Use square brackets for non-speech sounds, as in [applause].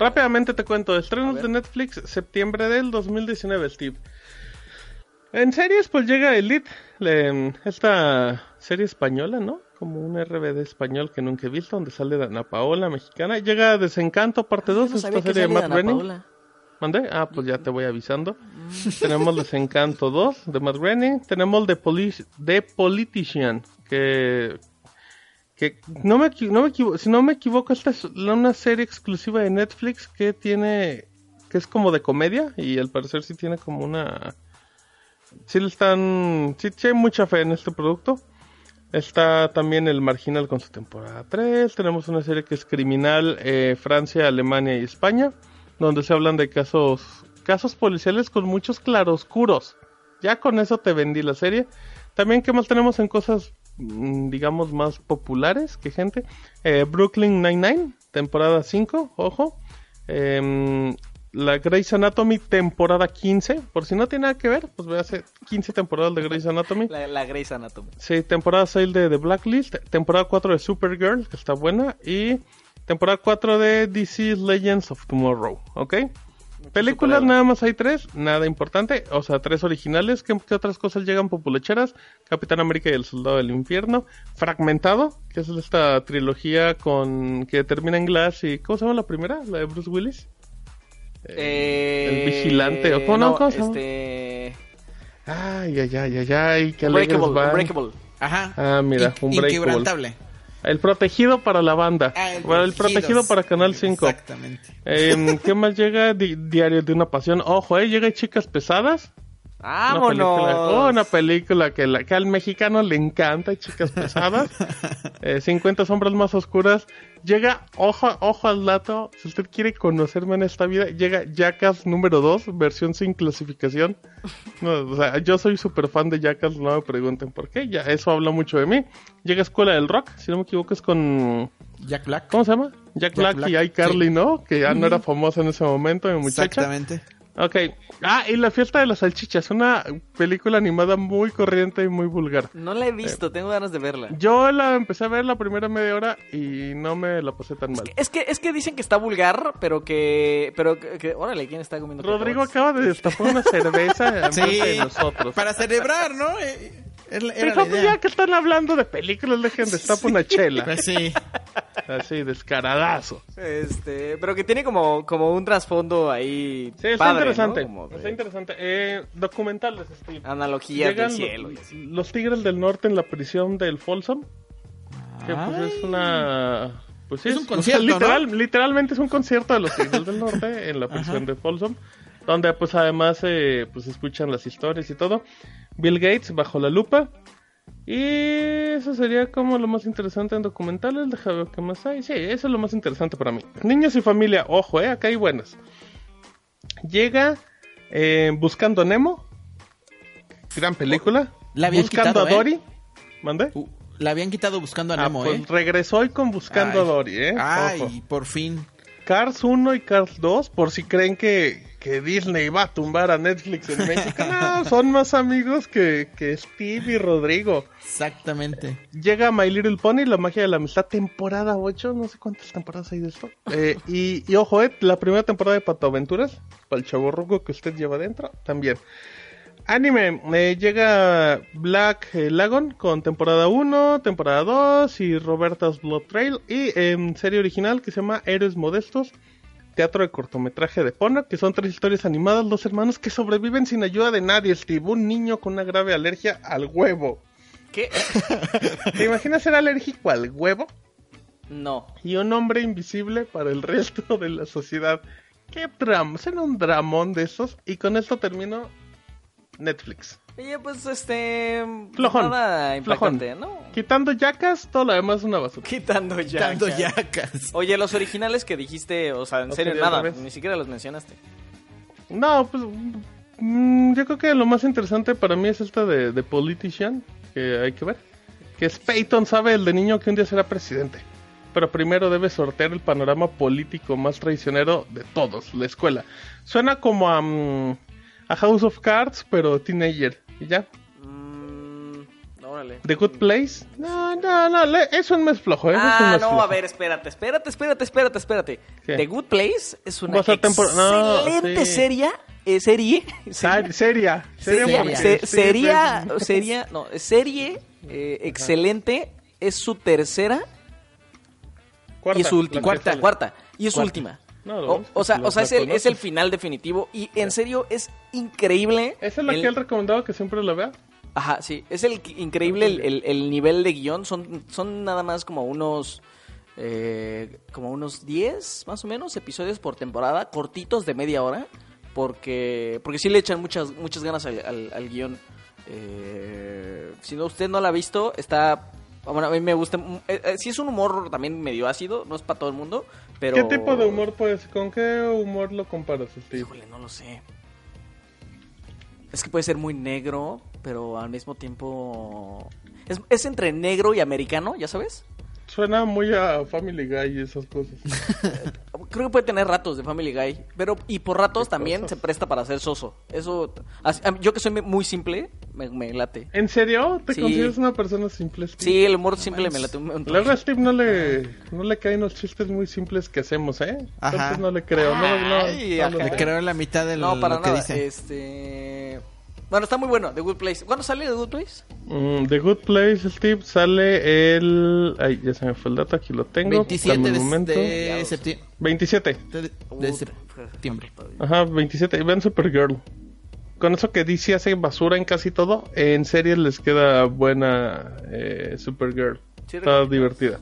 Rápidamente te cuento, estrenos de Netflix, septiembre del 2019, Steve. En series, pues llega Elite, le- esta serie española, ¿no? Como un RBD español que nunca he visto, donde sale Dana Paola, mexicana. Llega Desencanto, parte 2, Yo no esta serie de Matt Groening. ¿Mandé? Ah, pues ya te voy avisando. Tenemos Desencanto 2 de Matt Groening. Tenemos The, Poli- The Politician, que... que no me, no me equivo- si no me equivoco, esta es una serie exclusiva de Netflix que tiene... que es como de comedia y al parecer sí tiene como una... Sí le están... Sí, hay mucha fe en este producto. Está también El Marginal con su temporada 3. Tenemos una serie que es Criminal, eh, Francia, Alemania y España, donde se hablan de casos, casos policiales con muchos claroscuros. Ya con eso te vendí la serie. También, ¿qué más tenemos en cosas, digamos, más populares que gente? Eh, Brooklyn Nine-Nine, temporada 5, ojo. Em, la Grey's Anatomy, temporada 15. Por si no tiene nada que ver, pues ve hace 15 temporadas de Grey's Anatomy. [laughs] La, la Grey's Anatomy. Sí, temporada 6 de The Blacklist, temporada 4 de Supergirl, que está buena, y temporada 4 de DC Legends of Tomorrow, ¿ok? Películas nada más hay tres, nada importante, o sea, tres originales, ¿qué, qué otras cosas llegan populacheras? Capitán América y el Soldado del Infierno, Fragmentado, que es esta trilogía con que termina en Glass y ¿cómo se llama la primera? La de Bruce Willis. Eh, el vigilante, ¿o cómo no? ¿Cómo este... Ay, ay, ay, ay, ay, qué. Unbreakable. Ajá. Ah, mira, Unbreakable. Inquebrantable. El protegido para la banda. Ah, el Bueno, el protegido para Canal 5. Exactamente. Eh, ¿Qué más llega? Di- Diario de una pasión. Ojo, eh, llega Chicas Pesadas. Una película, ¡Vámonos! una película que, la, que al mexicano le encanta, Chicas Pesadas. [laughs] Eh, 50 sombras más oscuras. Llega, ojo, ojo al dato, si usted quiere conocerme en esta vida, llega Jackass número 2, versión sin clasificación. No, o sea, yo soy súper fan de Jackass, no me pregunten por qué, ya eso habla mucho de mí. Llega Escuela del Rock, si no me equivoco es con... Jack Black. ¿Cómo se llama? Jack, Jack Black, Black, y iCarly, sí. ¿no? Que ya no era famosa en ese momento, mi muchacha. Exactamente. Ok. Ah, y La Fiesta de las Salchichas, una película animada muy corriente y muy vulgar. No la he visto, tengo ganas de verla. Yo la empecé a ver la primera media hora y no me la pasé tan mal. Es que, es que dicen que está vulgar, pero que... Pero que... que- órale, ¿quién está comiendo Rodrigo acaba de destapar una cerveza en [laughs] Sí. de nosotros. Para celebrar, ¿no? Eh, es la- Era la idea. ya que están hablando de películas, dejen destapar una chela. Pues sí. Así, descaradazo. Este, pero que tiene como, como un trasfondo ahí Sí, está padre, interesante. ¿no? Como de Está interesante. Eh, documentales, Steve. Analogías Llegan del lo- cielo. los Tigres del Norte en la prisión del Folsom. Que pues Ay. es una... Pues sí, Es un o sea, concierto, literal, ¿no? Literalmente es un concierto de los Tigres del Norte [laughs] en la prisión de Folsom. Donde pues además eh, pues escuchan las historias y todo. Bill Gates bajo la lupa. Y eso sería como lo más interesante en documentales. Deja ver qué más hay. Sí, eso es lo más interesante para mí. Niños y familia, ojo, eh, acá hay buenas. Llega eh, Buscando a Nemo. Gran película. La habían Buscando quitado, a ¿eh? Dory. ¿Mande? Uh, la habían quitado buscando a Ah, Nemo, pues ¿eh? regresó hoy con Buscando Ay. a Dory, ¿eh? Ay, Ojo. por fin. Cars 1 y Cars 2, por si creen que, que Disney va a tumbar a Netflix en México. No, son más amigos que, que Steve y Rodrigo. Exactamente. Llega My Little Pony, La magia de la amistad, temporada 8, no sé cuántas temporadas hay de esto. Eh, y, y ojo, eh, la primera temporada de Pato Aventuras, para el chaborruco que usted lleva dentro, también. Anime, eh, llega Black Lagoon con temporada 1, temporada 2 y Roberta's Blood Trail. Y en serie original que se llama Héroes Modestos, teatro de cortometraje de Pono, que son tres historias animadas, dos hermanos que sobreviven sin ayuda de nadie. Steve, un niño con una grave alergia al huevo. ¿Qué? [laughs] ¿Te imaginas ser alérgico al huevo? No. Y un hombre invisible para el resto de la sociedad. Qué drama, será un dramón de esos. Y con esto termino Netflix. Oye, pues este. Flojón, Nada impactante, ¿no? Quitando yacas, todo lo demás es una basura. Quitando yacas. Oye, los originales que dijiste, o sea, en ¿O serio, nada, ni siquiera los mencionaste. No, pues mm, yo creo que lo más interesante para mí es esta de, de Politician, que hay que ver. Que es Peyton sabe el de niño que un día será presidente. Pero primero debe sortear el panorama político más traicionero de todos, la escuela. Suena como a, mm, a House of Cards, pero teenager. Y ya. Órale. The Good Place. No, no, no. es un mes flojo, ¿eh? es un Ah, mes no, flojo. a ver, espérate, espérate, espérate, espérate, espérate. The Good Place es una tempor- no, excelente sí. serie, eh, serie, [laughs] seria. Seria. sería, se- sería, [laughs] no, serie eh, excelente, es su tercera Cuarta, y es su cuarta, sale. cuarta, y es su Cuarta. última. No, o, o sea, o sea es, el, es el final definitivo y en serio es increíble. ¿Esa es la el- que él recomendaba que siempre la vea? Ajá, sí, es el increíble el, el- el nivel de guion, son, son nada más como unos, eh, como unos 10 más o menos episodios por temporada, cortitos de media hora, porque, porque sí le echan muchas, muchas ganas al, al- al guion. Eh, si no, usted no la ha visto, está... Bueno, a mí me gusta... mm, eh, eh, sí es un humor también medio ácido, no es para todo el mundo, pero... ¿Qué tipo de humor puedes? ¿Con qué humor lo comparas? Híjole, no lo sé. Es que puede ser muy negro, pero al mismo tiempo... Es, es entre negro y americano, ¿ya sabes? Suena muy a Family Guy y esas cosas. [laughs] Creo que puede tener ratos de Family Guy, pero y por ratos ¿Qué también cosas? se presta para ser soso. Eso, así- yo que soy muy simple, me, me late. ¿En serio? ¿Te Sí. consideras una persona simple, Steve? Sí, el humor simple me late un montón. Luego a Steve no le, no le caen los chistes muy simples que hacemos, ¿eh? Ajá. Entonces no le creo. No, no, Ay, no sé. creo la mitad de lo, No, para lo que nada. dice. Este... Bueno, está muy bueno, The Good Place. ¿Cuándo sale The Good Place? Mm, The Good Place, Steve, sale el... Ay, ya se me fue el dato, aquí lo tengo. 27 Dame un de, de septiembre. 27. De, de septiembre. Ajá, 27. Y vean Supergirl. Con eso que DC hace basura en casi todo, en series les queda buena eh, Supergirl. Sí, Está divertida.